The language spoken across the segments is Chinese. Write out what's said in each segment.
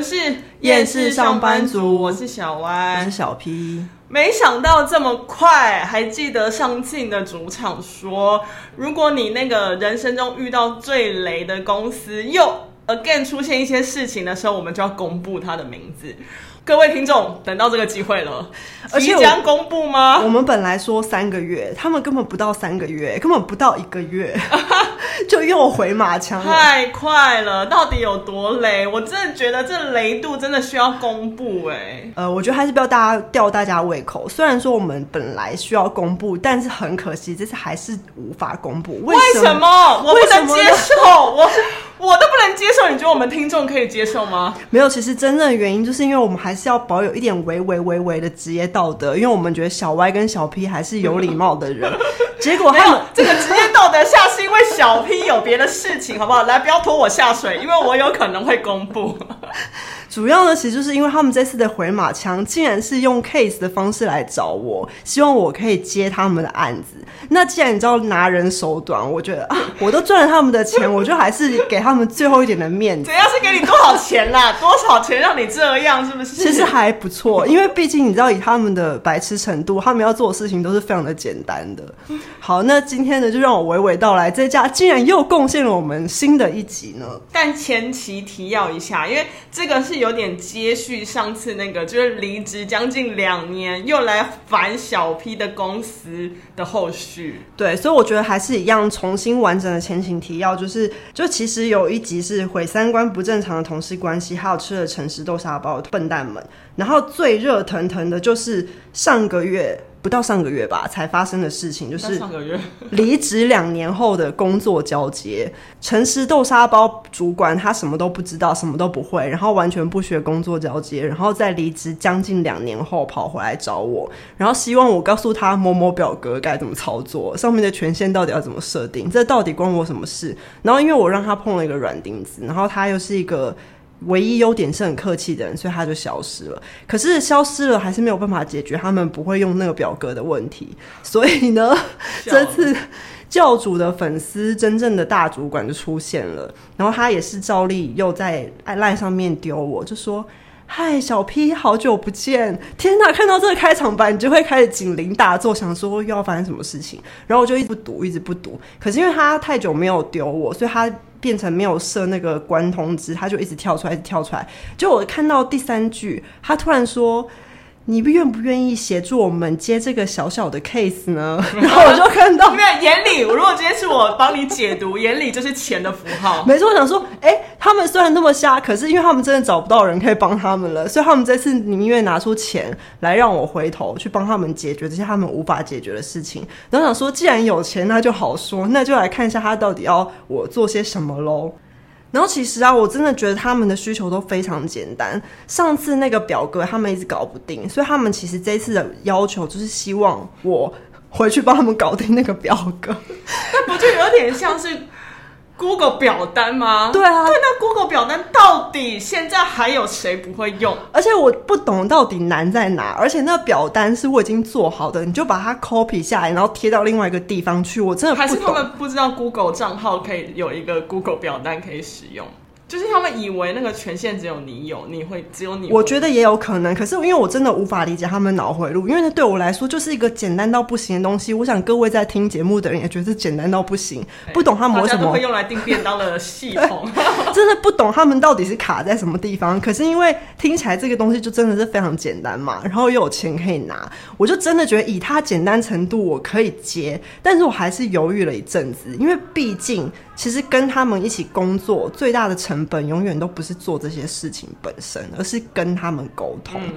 们是厌世上班族，我是小歪，我是小 P。没想到这么快，还记得上次你的主场说，如果你那个人生中遇到最雷的公司又 again 出现一些事情的时候，我们就要公布他的名字。各位听众，等到这个机会了，而且即将公布吗？我们本来说三个月，他们根本不到三个月，根本不到一个月，就又回马枪了，太快了！到底有多雷？我真的觉得这雷度真的需要公布哎。呃，我觉得还是不要大家吊大家胃口。虽然说我们本来需要公布，但是很可惜，这次还是无法公布。为什么？为什么？我不能接受，我我都不能接受。你觉得我们听众可以接受吗？没有，其实真正的原因就是因为我们还是。要保有一点维维维维的职业道德，因为我们觉得小歪跟小 P 还是有礼貌的人。结果还有这个职业道德下是因为小 P 有别的事情，好不好？来，不要拖我下水，因为我有可能会公布。主要呢，其实就是因为他们这次的回马枪，竟然是用 case 的方式来找我，希望我可以接他们的案子。那既然你知道拿人手短，我觉得啊，我都赚了他们的钱，我就还是给他们最后一点的面子。怎样是给你多少钱啦？多少钱让你这样？是不是？其实还不错，因为毕竟你知道，以他们的白痴程度，他们要做的事情都是非常的简单的。好，那今天呢，就让我娓娓道来，这家竟然又贡献了我们新的一集呢。但前期提要一下，因为这个是。有点接续上次那个，就是离职将近两年又来反小 P 的公司的后续。对，所以我觉得还是一样，重新完整的前情提要，就是就其实有一集是毁三观不正常的同事关系，还有吃了诚实豆沙包笨蛋们，然后最热腾腾的就是上个月。不到上个月吧，才发生的事情就是上个月 离职两年后的工作交接。诚实豆沙包主管他什么都不知道，什么都不会，然后完全不学工作交接，然后在离职将近两年后跑回来找我，然后希望我告诉他某某表格该怎么操作，上面的权限到底要怎么设定，这到底关我什么事？然后因为我让他碰了一个软钉子，然后他又是一个。唯一优点是很客气的人，所以他就消失了。可是消失了还是没有办法解决他们不会用那个表格的问题。所以呢，这次教主的粉丝真正的大主管就出现了，然后他也是照例又在 LINE 上面丢我，就说。嗨，小 P，好久不见！天呐，看到这个开场白，你就会开始警铃大作，想说又要发生什么事情。然后我就一直不读，一直不读。可是因为他太久没有丢我，所以他变成没有设那个关通知，他就一直跳出来，一直跳出来。就我看到第三句，他突然说。你愿不愿意协助我们接这个小小的 case 呢？然后我就看到，因为眼里，如果今天是我帮你解读，眼里就是钱的符号。没错，我想说，哎、欸，他们虽然那么瞎，可是因为他们真的找不到人可以帮他们了，所以他们这次宁愿拿出钱来让我回头去帮他们解决这些他们无法解决的事情。然后想说，既然有钱，那就好说，那就来看一下他到底要我做些什么喽。然后其实啊，我真的觉得他们的需求都非常简单。上次那个表格他们一直搞不定，所以他们其实这次的要求就是希望我回去帮他们搞定那个表格。那不就有点像是？Google 表单吗？对啊，对，那 Google 表单到底现在还有谁不会用？而且我不懂到底难在哪。而且那表单是我已经做好的，你就把它 copy 下来，然后贴到另外一个地方去。我真的不懂。还是他们不知道 Google 账号可以有一个 Google 表单可以使用。就是他们以为那个权限只有你有，你会只有你。我觉得也有可能，可是因为我真的无法理解他们脑回路，因为那对我来说就是一个简单到不行的东西。我想各位在听节目的人也觉得简单到不行，不懂他们为什么会用来订便当的系统，真的不懂他们到底是卡在什么地方。可是因为听起来这个东西就真的是非常简单嘛，然后又有钱可以拿，我就真的觉得以它简单程度我可以接，但是我还是犹豫了一阵子，因为毕竟。其实跟他们一起工作最大的成本，永远都不是做这些事情本身，而是跟他们沟通。嗯、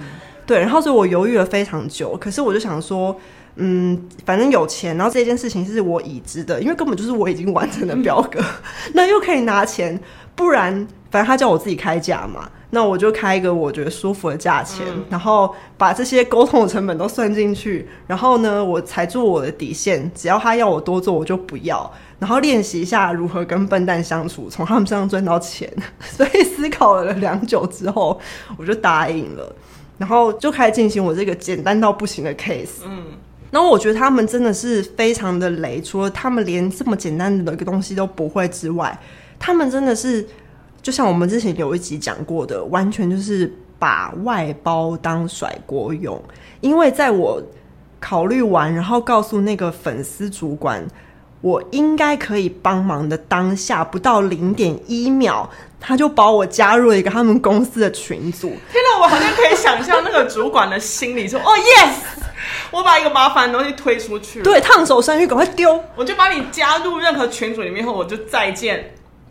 对，然后所以我犹豫了非常久。可是我就想说，嗯，反正有钱，然后这件事情是我已知的，因为根本就是我已经完成的表格，嗯、那又可以拿钱，不然反正他叫我自己开价嘛，那我就开一个我觉得舒服的价钱，嗯、然后把这些沟通的成本都算进去，然后呢，我才做我的底线，只要他要我多做，我就不要。然后练习一下如何跟笨蛋相处，从他们身上赚到钱。所以思考了良久之后，我就答应了。然后就开始进行我这个简单到不行的 case。嗯，然后我觉得他们真的是非常的雷，除了他们连这么简单的一个东西都不会之外，他们真的是就像我们之前有一集讲过的，完全就是把外包当甩锅用。因为在我考虑完，然后告诉那个粉丝主管，我应该可以帮忙的当下，不到零点一秒，他就把我加入了一个他们公司的群组。天哪，我好像可以想象那个主管的心里说：“哦，yes，我把一个麻烦的东西推出去，对，烫手山芋，赶快丢，我就把你加入任何群组里面后，我就再见。”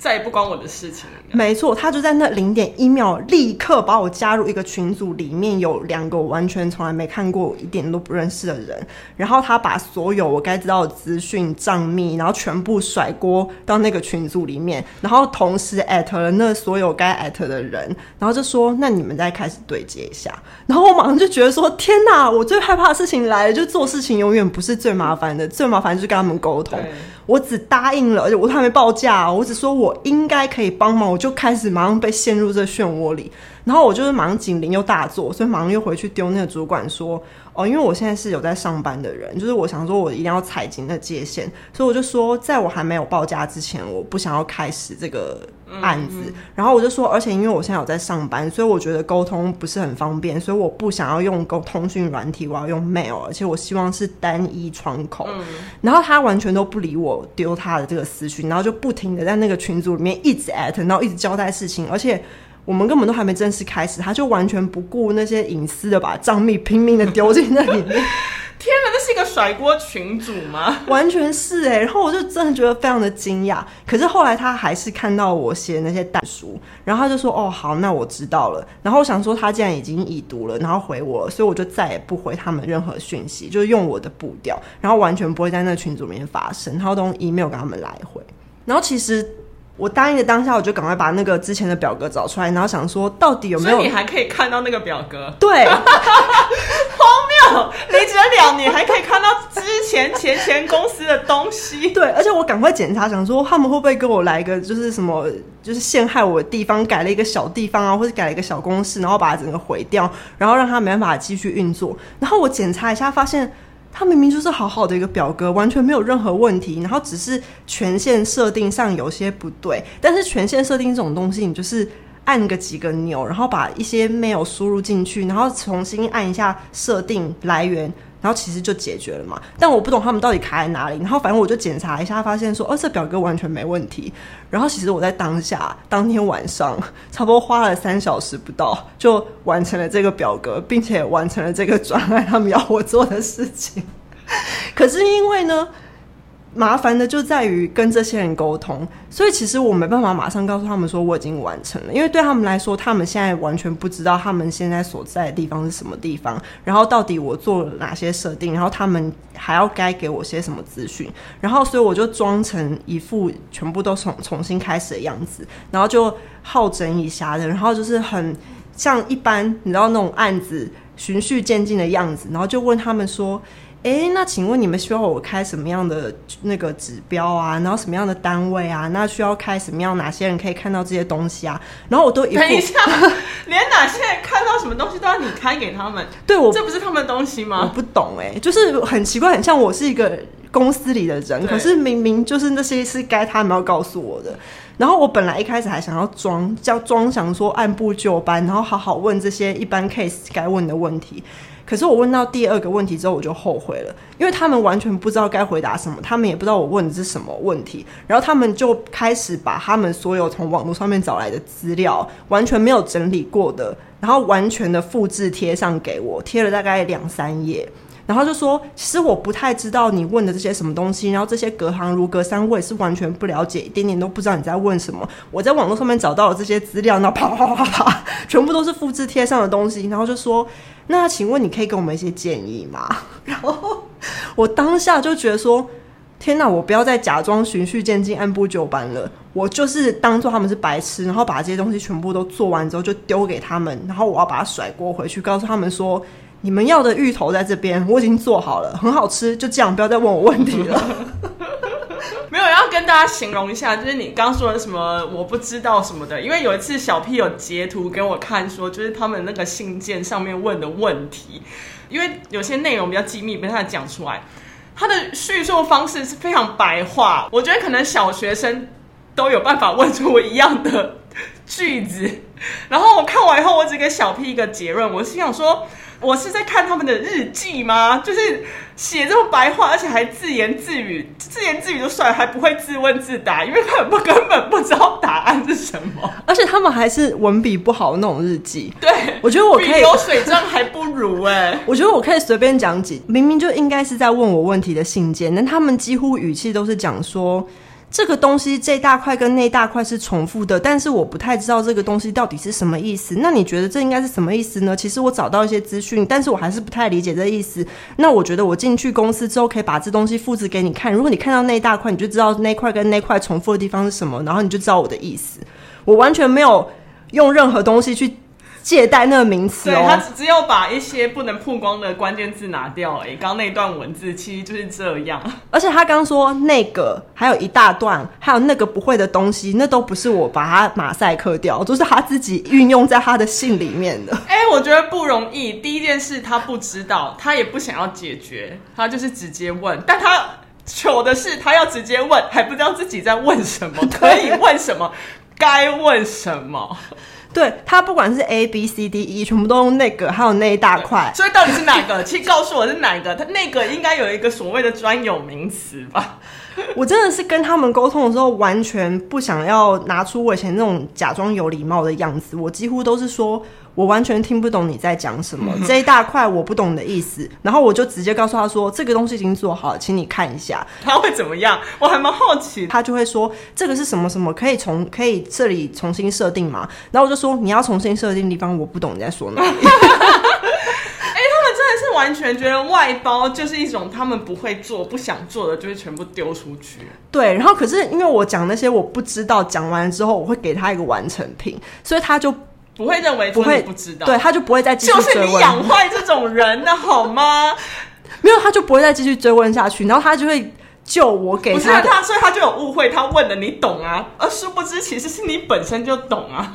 再也不关我的事情了。没错，他就在那零点一秒，立刻把我加入一个群组，里面有两个我完全从来没看过、一点都不认识的人。然后他把所有我该知道的资讯、账密，然后全部甩锅到那个群组里面，然后同时艾特了那所有该艾特的人，然后就说：“那你们再开始对接一下。”然后我马上就觉得说：“天哪！我最害怕的事情来了，就做事情永远不是最麻烦的，最麻烦就是跟他们沟通。”我只答应了，而且我还没报价，我只说我应该可以帮忙，我就开始马上被陷入这漩涡里，然后我就是马上警铃又大作，所以马上又回去丢那个主管说。哦，因为我现在是有在上班的人，就是我想说，我一定要踩紧那界限，所以我就说，在我还没有报价之前，我不想要开始这个案子。嗯嗯。然后我就说，而且因为我现在有在上班，所以我觉得沟通不是很方便，所以我不想要用沟通讯软体，我要用 mail，而且我希望是单一窗口。嗯。然后他完全都不理我丢他的这个私讯，然后就不停的在那个群组里面一直 at，然后一直交代事情，而且。我们根本都还没正式开始，他就完全不顾那些隐私的把账密拼命的丢进那里面。甩锅群主吗？完全是哎、欸，然后我就真的觉得非常的惊讶。可是后来他还是看到我写的那些蛋书，然后他就说：“哦，好，那我知道了。”然后我想说他既然已经已读了，然后回我了，所以我就再也不回他们任何讯息，就是用我的步调，然后完全不会在那群组里面发生，然后都用 email 跟他们来回。然后其实。我答应的当下，我就赶快把那个之前的表格找出来，然后想说到底有没有？你还可以看到那个表格？对，荒 谬！离职了两年，还可以看到之前前前公司的东西。对，而且我赶快检查，想说他们会不会跟我来一个就是什么，就是陷害我的地方，改了一个小地方啊，或者改了一个小公式，然后把它整个毁掉，然后让他没办法继续运作。然后我检查一下，发现。他明明就是好好的一个表格，完全没有任何问题，然后只是权限设定上有些不对。但是权限设定这种东西，你就是按个几个钮，然后把一些 mail 输入进去，然后重新按一下设定来源。然后其实就解决了嘛，但我不懂他们到底卡在哪里。然后反正我就检查一下，发现说，哦，这表格完全没问题。然后其实我在当下当天晚上，差不多花了三小时不到，就完成了这个表格，并且完成了这个专案他们要我做的事情。可是因为呢。麻烦的就在于跟这些人沟通，所以其实我没办法马上告诉他们说我已经完成了，因为对他们来说，他们现在完全不知道他们现在所在的地方是什么地方，然后到底我做了哪些设定，然后他们还要该给我些什么资讯，然后所以我就装成一副全部都从重新开始的样子，然后就好整以暇的，然后就是很像一般你知道那种案子循序渐进的样子，然后就问他们说。哎，那请问你们需要我开什么样的那个指标啊？然后什么样的单位啊？那需要开什么样？哪些人可以看到这些东西啊？然后我都一等一下，连哪些人看到什么东西都要你开给他们？对，我这不是他们的东西吗？我不懂哎，就是很奇怪，很像我是一个公司里的人，可是明明就是那些是该他们要告诉我的。然后我本来一开始还想要装，叫装想说按部就班，然后好好问这些一般 case 该问的问题。可是我问到第二个问题之后，我就后悔了，因为他们完全不知道该回答什么，他们也不知道我问的是什么问题，然后他们就开始把他们所有从网络上面找来的资料，完全没有整理过的，然后完全的复制贴上给我，贴了大概两三页。然后就说，其实我不太知道你问的这些什么东西，然后这些隔行如隔山，我也是完全不了解，一点点都不知道你在问什么。我在网络上面找到了这些资料，然后啪啪啪啪，全部都是复制贴上的东西。然后就说，那请问你可以给我们一些建议吗？然后我当下就觉得说，天哪，我不要再假装循序渐进、按部就班了，我就是当做他们是白痴，然后把这些东西全部都做完之后就丢给他们，然后我要把它甩锅回去，告诉他们说。你们要的芋头在这边，我已经做好了，很好吃，就这样，不要再问我问题了。没有，要跟大家形容一下，就是你刚说的什么我不知道什么的，因为有一次小 P 有截图给我看，说就是他们那个信件上面问的问题，因为有些内容比较机密，没办法讲出来。他的叙述方式是非常白话，我觉得可能小学生都有办法问出我一样的句子。然后我看完以后，我只给小 P 一个结论，我心想说。我是在看他们的日记吗？就是写这么白话，而且还自言自语，自言自语就算了，还不会自问自答，因为他们不根本不知道答案是什么。而且他们还是文笔不好的那种日记。对，我觉得我可以流水账还不如哎、欸。我觉得我可以随便讲几，明明就应该是在问我问题的信件，但他们几乎语气都是讲说。这个东西这大块跟那大块是重复的，但是我不太知道这个东西到底是什么意思。那你觉得这应该是什么意思呢？其实我找到一些资讯，但是我还是不太理解这意思。那我觉得我进去公司之后可以把这东西复制给你看。如果你看到那大块，你就知道那块跟那块重复的地方是什么，然后你就知道我的意思。我完全没有用任何东西去。借贷那个名词哦，对，他只有把一些不能曝光的关键字拿掉而已。刚刚那段文字其实就是这样，而且他刚说那个还有一大段，还有那个不会的东西，那都不是我把它马赛克掉，都是他自己运用在他的信里面的。哎、欸，我觉得不容易。第一件事他不知道，他也不想要解决，他就是直接问。但他糗的是，他要直接问，还不知道自己在问什么，可以问什么，该问什么。对，他不管是 A B C D E，全部都用那个，还有那一大块。所以到底是哪个？请告诉我是哪个？他那个应该有一个所谓的专有名词吧？我真的是跟他们沟通的时候，完全不想要拿出我以前那种假装有礼貌的样子。我几乎都是说。我完全听不懂你在讲什么，这一大块我不懂的意思，然后我就直接告诉他说，这个东西已经做好了，请你看一下。他会怎么样？我还蛮好奇。他就会说，这个是什么什么，可以从可以这里重新设定吗？然后我就说，你要重新设定的地方我不懂你在说哪里。哎、欸，他们真的是完全觉得外包就是一种他们不会做、不想做的，就是全部丢出去。对，然后可是因为我讲那些我不知道，讲完之后我会给他一个完成品，所以他就。不会认为不会不知道，对，他就不会再继续。就是你养坏这种人的好吗？没有，他就不会再继续追问下去，然后他就会救我给他。不是他，所以他就有误会，他问的你懂啊，而殊不知其实是你本身就懂啊。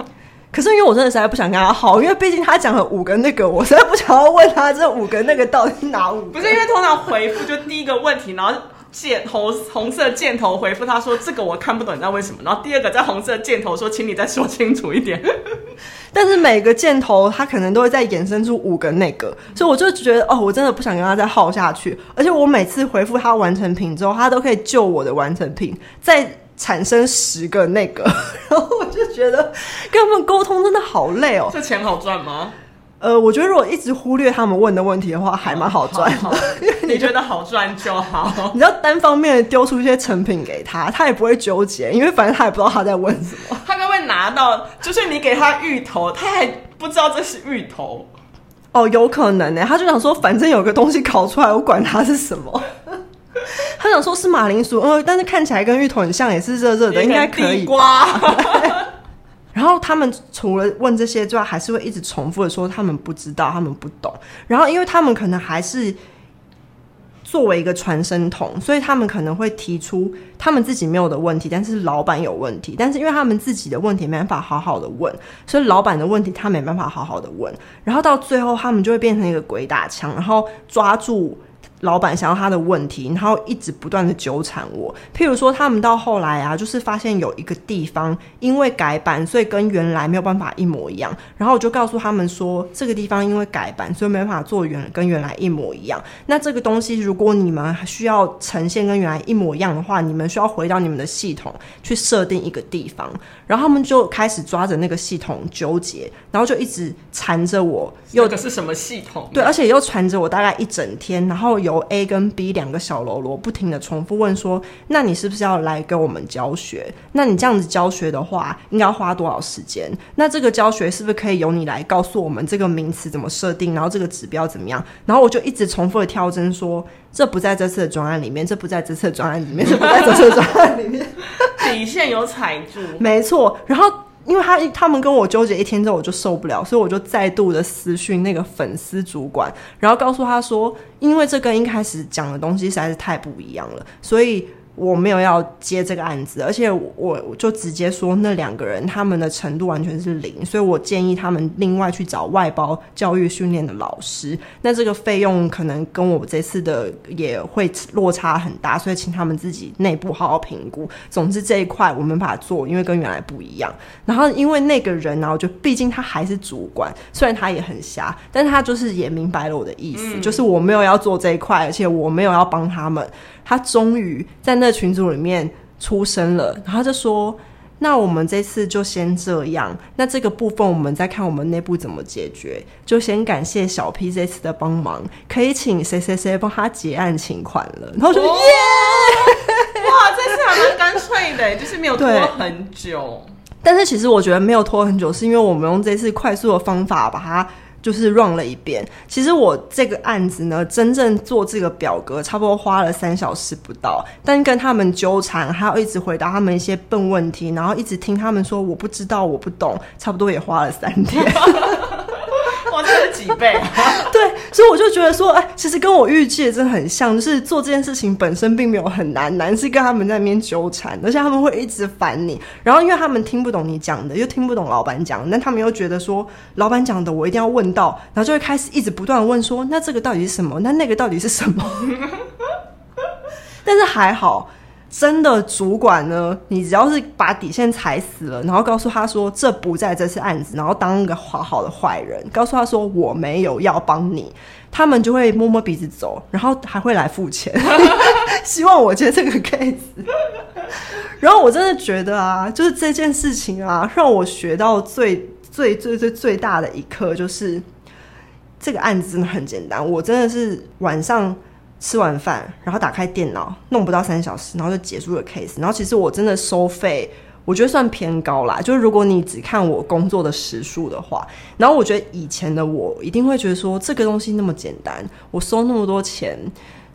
可是因为我真的实在不想跟他好，因为毕竟他讲了五个那个，我实在不想要问他这五个那个到底是哪五个。不是因为通常回复就第一个问题，然后。箭头红色箭头回复他说：“这个我看不懂，你知道为什么？”然后第二个在红色箭头说：“请你再说清楚一点。”但是每个箭头它可能都会再衍生出五个那个，所以我就觉得哦，我真的不想跟他再耗下去。而且我每次回复他完成品之后，他都可以救我的完成品再产生十个那个，然后我就觉得跟他们沟通真的好累哦。这钱好赚吗？呃，我觉得如果一直忽略他们问的问题的话，还蛮好赚的。好好 你，你觉得好赚就好。你要单方面的丢出一些成品给他，他也不会纠结，因为反正他也不知道他在问什么。他该会拿到，就是你给他芋头，他还不知道这是芋头。哦，有可能呢。他就想说，反正有个东西烤出来，我管它是什么。他想说是马铃薯，呃，但是看起来跟芋头很像，也是热热的，应该可以。然后他们除了问这些之外，还是会一直重复的说他们不知道，他们不懂。然后因为他们可能还是作为一个传声筒，所以他们可能会提出他们自己没有的问题，但是老板有问题。但是因为他们自己的问题没办法好好的问，所以老板的问题他没办法好好的问。然后到最后，他们就会变成一个鬼打墙，然后抓住。老板想要他的问题，然后一直不断的纠缠我。譬如说，他们到后来啊，就是发现有一个地方因为改版，所以跟原来没有办法一模一样。然后我就告诉他们说，这个地方因为改版，所以没办法做原跟原来一模一样。那这个东西，如果你们需要呈现跟原来一模一样的话，你们需要回到你们的系统去设定一个地方。然后他们就开始抓着那个系统纠结，然后就一直缠着我。有的是什么系统？对，而且又缠着我大概一整天，然后。由 A 跟 B 两个小喽啰不停的重复问说：“那你是不是要来给我们教学？那你这样子教学的话，应该要花多少时间？那这个教学是不是可以由你来告诉我们这个名词怎么设定，然后这个指标怎么样？”然后我就一直重复的跳针说：“这不在这次的专案里面，这不在这次的专案里面，这不在这次的专案里面。”底线有踩住，没错。然后。因为他他们跟我纠结一天之后，我就受不了，所以我就再度的私讯那个粉丝主管，然后告诉他说，因为这跟一开始讲的东西实在是太不一样了，所以我没有要接这个案子，而且我我就直接说那两个人他们的程度完全是零，所以我建议他们另外去找外包教育训练的老师。那这个费用可能跟我这次的也会落差很大，所以请他们自己内部好好评估。总之这一块我没办法做，因为跟原来不一样。然后因为那个人呢，我觉得毕竟他还是主管，虽然他也很瞎，但是他就是也明白了我的意思，嗯、就是我没有要做这一块，而且我没有要帮他们。他终于在那群组里面出声了，然后就说：“那我们这次就先这样，那这个部分我们再看我们内部怎么解决。就先感谢小 P 这次的帮忙，可以请谁谁谁帮他结案请款了。”然后说：“耶！哇，这次还蛮干脆的，就是没有拖很久。但是其实我觉得没有拖很久，是因为我们用这次快速的方法把它。”就是 run 了一遍。其实我这个案子呢，真正做这个表格差不多花了三小时不到，但跟他们纠缠，还要一直回答他们一些笨问题，然后一直听他们说我不知道，我不懂，差不多也花了三天。哇，这是几倍？对，所以我就觉得说，哎，其实跟我预计的真的很像，就是做这件事情本身并没有很难，难是跟他们在那边纠缠，而且他们会一直烦你。然后因为他们听不懂你讲的，又听不懂老板讲的，但他们又觉得说老板讲的我一定要问到，然后就会开始一直不断问说，那这个到底是什么？那那个到底是什么？但是还好。真的主管呢？你只要是把底线踩死了，然后告诉他说这不在这次案子，然后当个好好的坏人，告诉他说我没有要帮你，他们就会摸摸鼻子走，然后还会来付钱，希望我接这个 case。然后我真的觉得啊，就是这件事情啊，让我学到最最最最最大的一课，就是这个案子真的很简单。我真的是晚上。吃完饭，然后打开电脑，弄不到三小时，然后就结束了 case。然后其实我真的收费，我觉得算偏高啦。就是如果你只看我工作的时数的话，然后我觉得以前的我一定会觉得说，这个东西那么简单，我收那么多钱，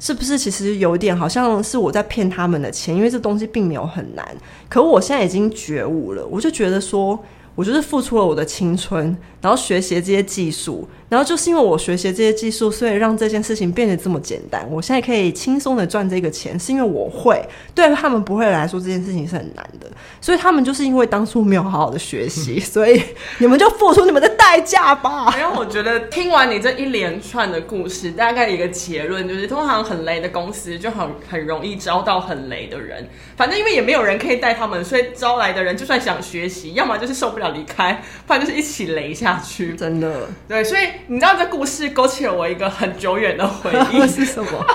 是不是其实有点好像是我在骗他们的钱？因为这东西并没有很难。可我现在已经觉悟了，我就觉得说，我就是付出了我的青春，然后学习这些技术。然后就是因为我学习这些技术，所以让这件事情变得这么简单。我现在可以轻松的赚这个钱，是因为我会。对他们不会来说，这件事情是很难的。所以他们就是因为当初没有好好的学习，所以你们就付出你们的代价吧。然后我觉得听完你这一连串的故事，大概一个结论就是，通常很雷的公司就很很容易招到很雷的人。反正因为也没有人可以带他们，所以招来的人就算想学习，要么就是受不了离开，不然就是一起雷下去。真的，对，所以。你知道这故事勾起了我一个很久远的回忆 是什么？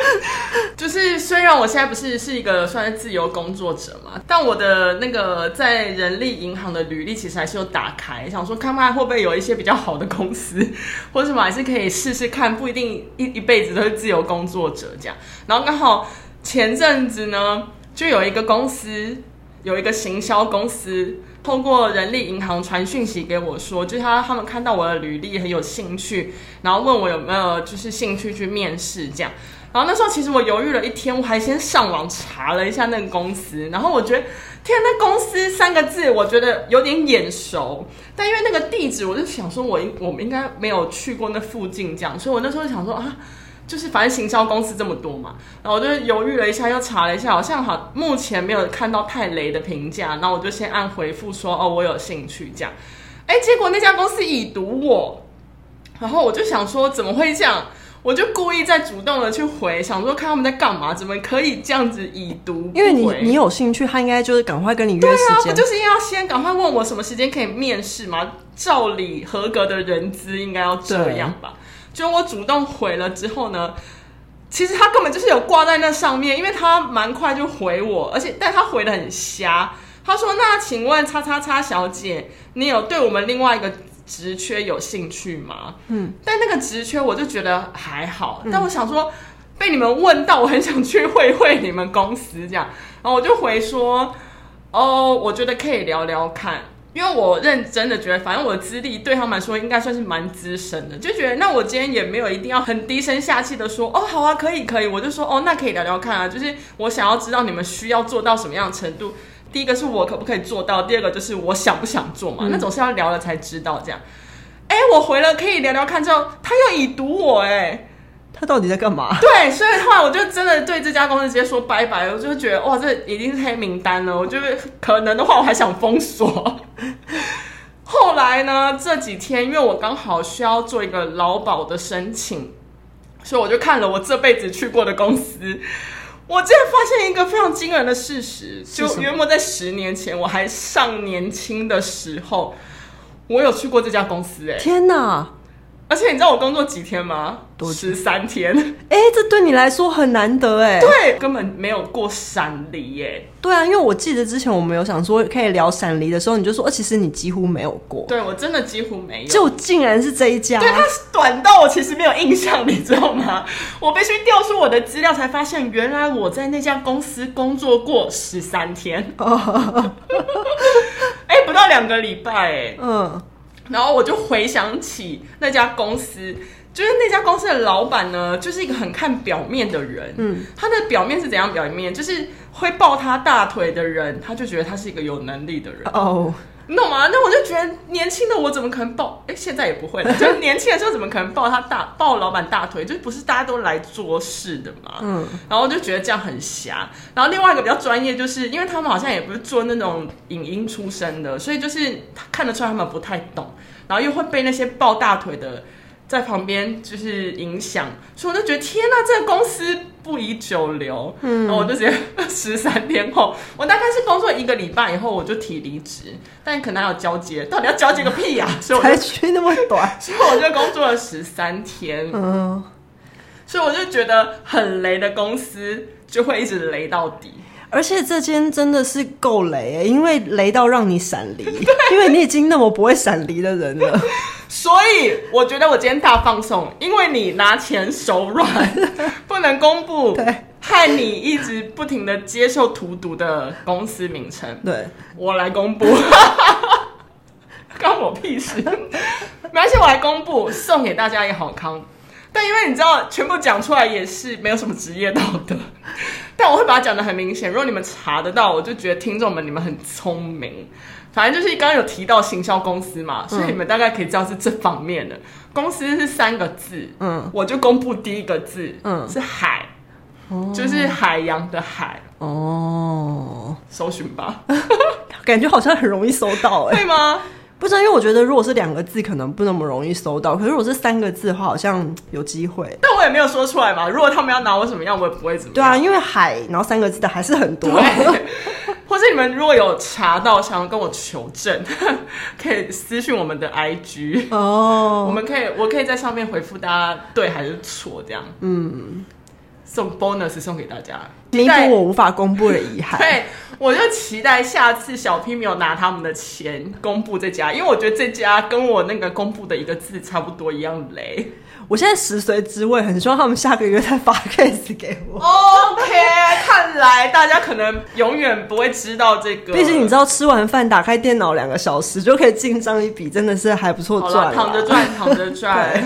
就是虽然我现在不是是一个算是自由工作者嘛，但我的那个在人力银行的履历其实还是有打开，想说看看会不会有一些比较好的公司，或者什么还是可以试试看，不一定一一辈子都是自由工作者这样。然后刚好前阵子呢，就有一个公司，有一个行销公司。通过人力银行传讯息给我说，就是他他们看到我的履历很有兴趣，然后问我有没有就是兴趣去面试这样。然后那时候其实我犹豫了一天，我还先上网查了一下那个公司，然后我觉得天，那公司三个字我觉得有点眼熟，但因为那个地址，我就想说我应我们应该没有去过那附近这样，所以我那时候想说啊。就是反正行销公司这么多嘛，然后我就犹豫了一下，又查了一下，好像好目前没有看到太雷的评价，然后我就先按回复说哦，我有兴趣这样。哎，结果那家公司已读我，然后我就想说怎么会这样？我就故意在主动的去回，想说看他们在干嘛，怎么可以这样子已读？因为你你有兴趣，他应该就是赶快跟你约时间。对啊，不就是要先赶快问我什么时间可以面试吗？照理合格的人资应该要这样吧。就我主动回了之后呢，其实他根本就是有挂在那上面，因为他蛮快就回我，而且但他回的很瞎。他说：“那请问叉叉叉小姐，你有对我们另外一个职缺有兴趣吗？”嗯，但那个职缺我就觉得还好，但我想说 被你们问到，我很想去会会你们公司这样，然后我就回说：“哦，我觉得可以聊聊看。”因为我认真的觉得，反正我的资历对他们来说应该算是蛮资深的，就觉得那我今天也没有一定要很低声下气的说哦，好啊，可以可以，我就说哦，那可以聊聊看啊，就是我想要知道你们需要做到什么样的程度。第一个是我可不可以做到，第二个就是我想不想做嘛，嗯、那总是要聊了才知道这样。哎，我回了可以聊聊看之后，他又已读我哎，他到底在干嘛？对，所以后来我就真的对这家公司直接说拜拜，我就觉得哇，这已经是黑名单了。我觉得可能的话，我还想封锁。后来呢，这几天因为我刚好需要做一个劳保的申请，所以我就看了我这辈子去过的公司，我竟然发现一个非常惊人的事实，就约莫在十年前我还尚年轻的时候，我有去过这家公司，欸。哎，天哪！而且你知道我工作几天吗？多十三天。哎、欸，这对你来说很难得哎。对，根本没有过闪离耶。对啊，因为我记得之前我们有想说可以聊闪离的时候，你就说，其实你几乎没有过。对，我真的几乎没有。就竟然是这一家。对，它短到我其实没有印象，你知道吗？我必须调出我的资料才发现，原来我在那家公司工作过十三天。哎、欸，不到两个礼拜哎。嗯。然后我就回想起那家公司，就是那家公司的老板呢，就是一个很看表面的人。嗯，他的表面是怎样表面？就是会抱他大腿的人，他就觉得他是一个有能力的人。哦，你懂吗？那我就觉得年轻的我怎么可能抱？哎，现在也不会了。就年轻的时候怎么可能抱他大抱老板大腿？就不是大家都来做事的嘛。嗯，然后就觉得这样很瞎。然后另外一个比较专业，就是因为他们好像也不是做那种影音出身的，所以就是看得出来他们不太懂。然后又会被那些抱大腿的在旁边就是影响，所以我就觉得天哪，这个公司不宜久留。嗯，然后我就直接十三天后，我大概是工作一个礼拜以后我就提离职，但可能还有交接，到底要交接个屁呀、啊？所以我才去那么短，所以我就工作了十三天。嗯，所以我就觉得很雷的公司就会一直雷到底。而且这间真的是够雷欸，因为雷到让你闪离，因为你已经那么不会闪离的人了。所以我觉得我今天大放送，因为你拿钱手软，不能公布，对，害你一直不停的接受荼毒的公司名称。对，我来公布，关我屁事。没关系，我来公布，送给大家一个好康。但因为你知道，全部讲出来也是没有什么职业道德。但我会把它讲的很明显，如果你们查得到，我就觉得听众们你们很聪明。反正就是刚刚有提到行销公司嘛，所以你们大概可以知道是这方面的。公司是三个字，嗯，我就公布第一个字，嗯，是海，哦，就是海洋的海，哦，搜寻吧，感觉好像很容易搜到，欸，哎，会吗？不知道，因为我觉得如果是两个字，可能不那么容易搜到。可是如果是三个字的话，好像有机会。但我也没有说出来嘛。如果他们要拿我怎么样，我也不会怎么样。对啊，因为海，然后三个字的还是很多。或者你们如果有查到，想要跟我求证，可以私信我们的 IG 哦。我们可以，我可以在上面回复大家对还是错这样。嗯。送 bonus 送给大家，弥补我无法公布的遗憾。对，我就期待下次小 P 没有拿他们的钱公布这家，因为我觉得这家跟我那个公布的一个字差不多一样雷。我现在食髓知味，很希望他们下个月再发 case 给我。OK，看来大家可能永远不会知道这个。毕竟你知道，吃完饭打开电脑两个小时就可以进账一笔，真的是还不错赚。躺着赚，躺着赚。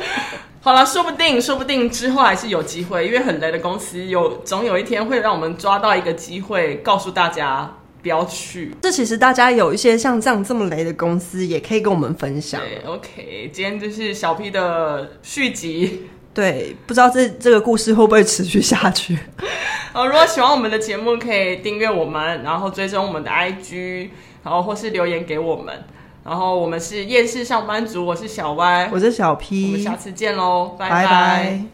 好了，说不定，说不定之后还是有机会，因为很雷的公司有总有一天会让我们抓到一个机会，告诉大家不要去。这其实大家有一些像这样这么雷的公司，也可以跟我们分享。对，OK，今天就是小 P 的续集。对，不知道这这个故事会不会持续下去。呃，如果喜欢我们的节目，可以订阅我们，然后追踪我们的 IG，然后或是留言给我们。然后我们是夜市上班族，我是小歪，我是小 P，我们下次见喽，拜拜。拜拜。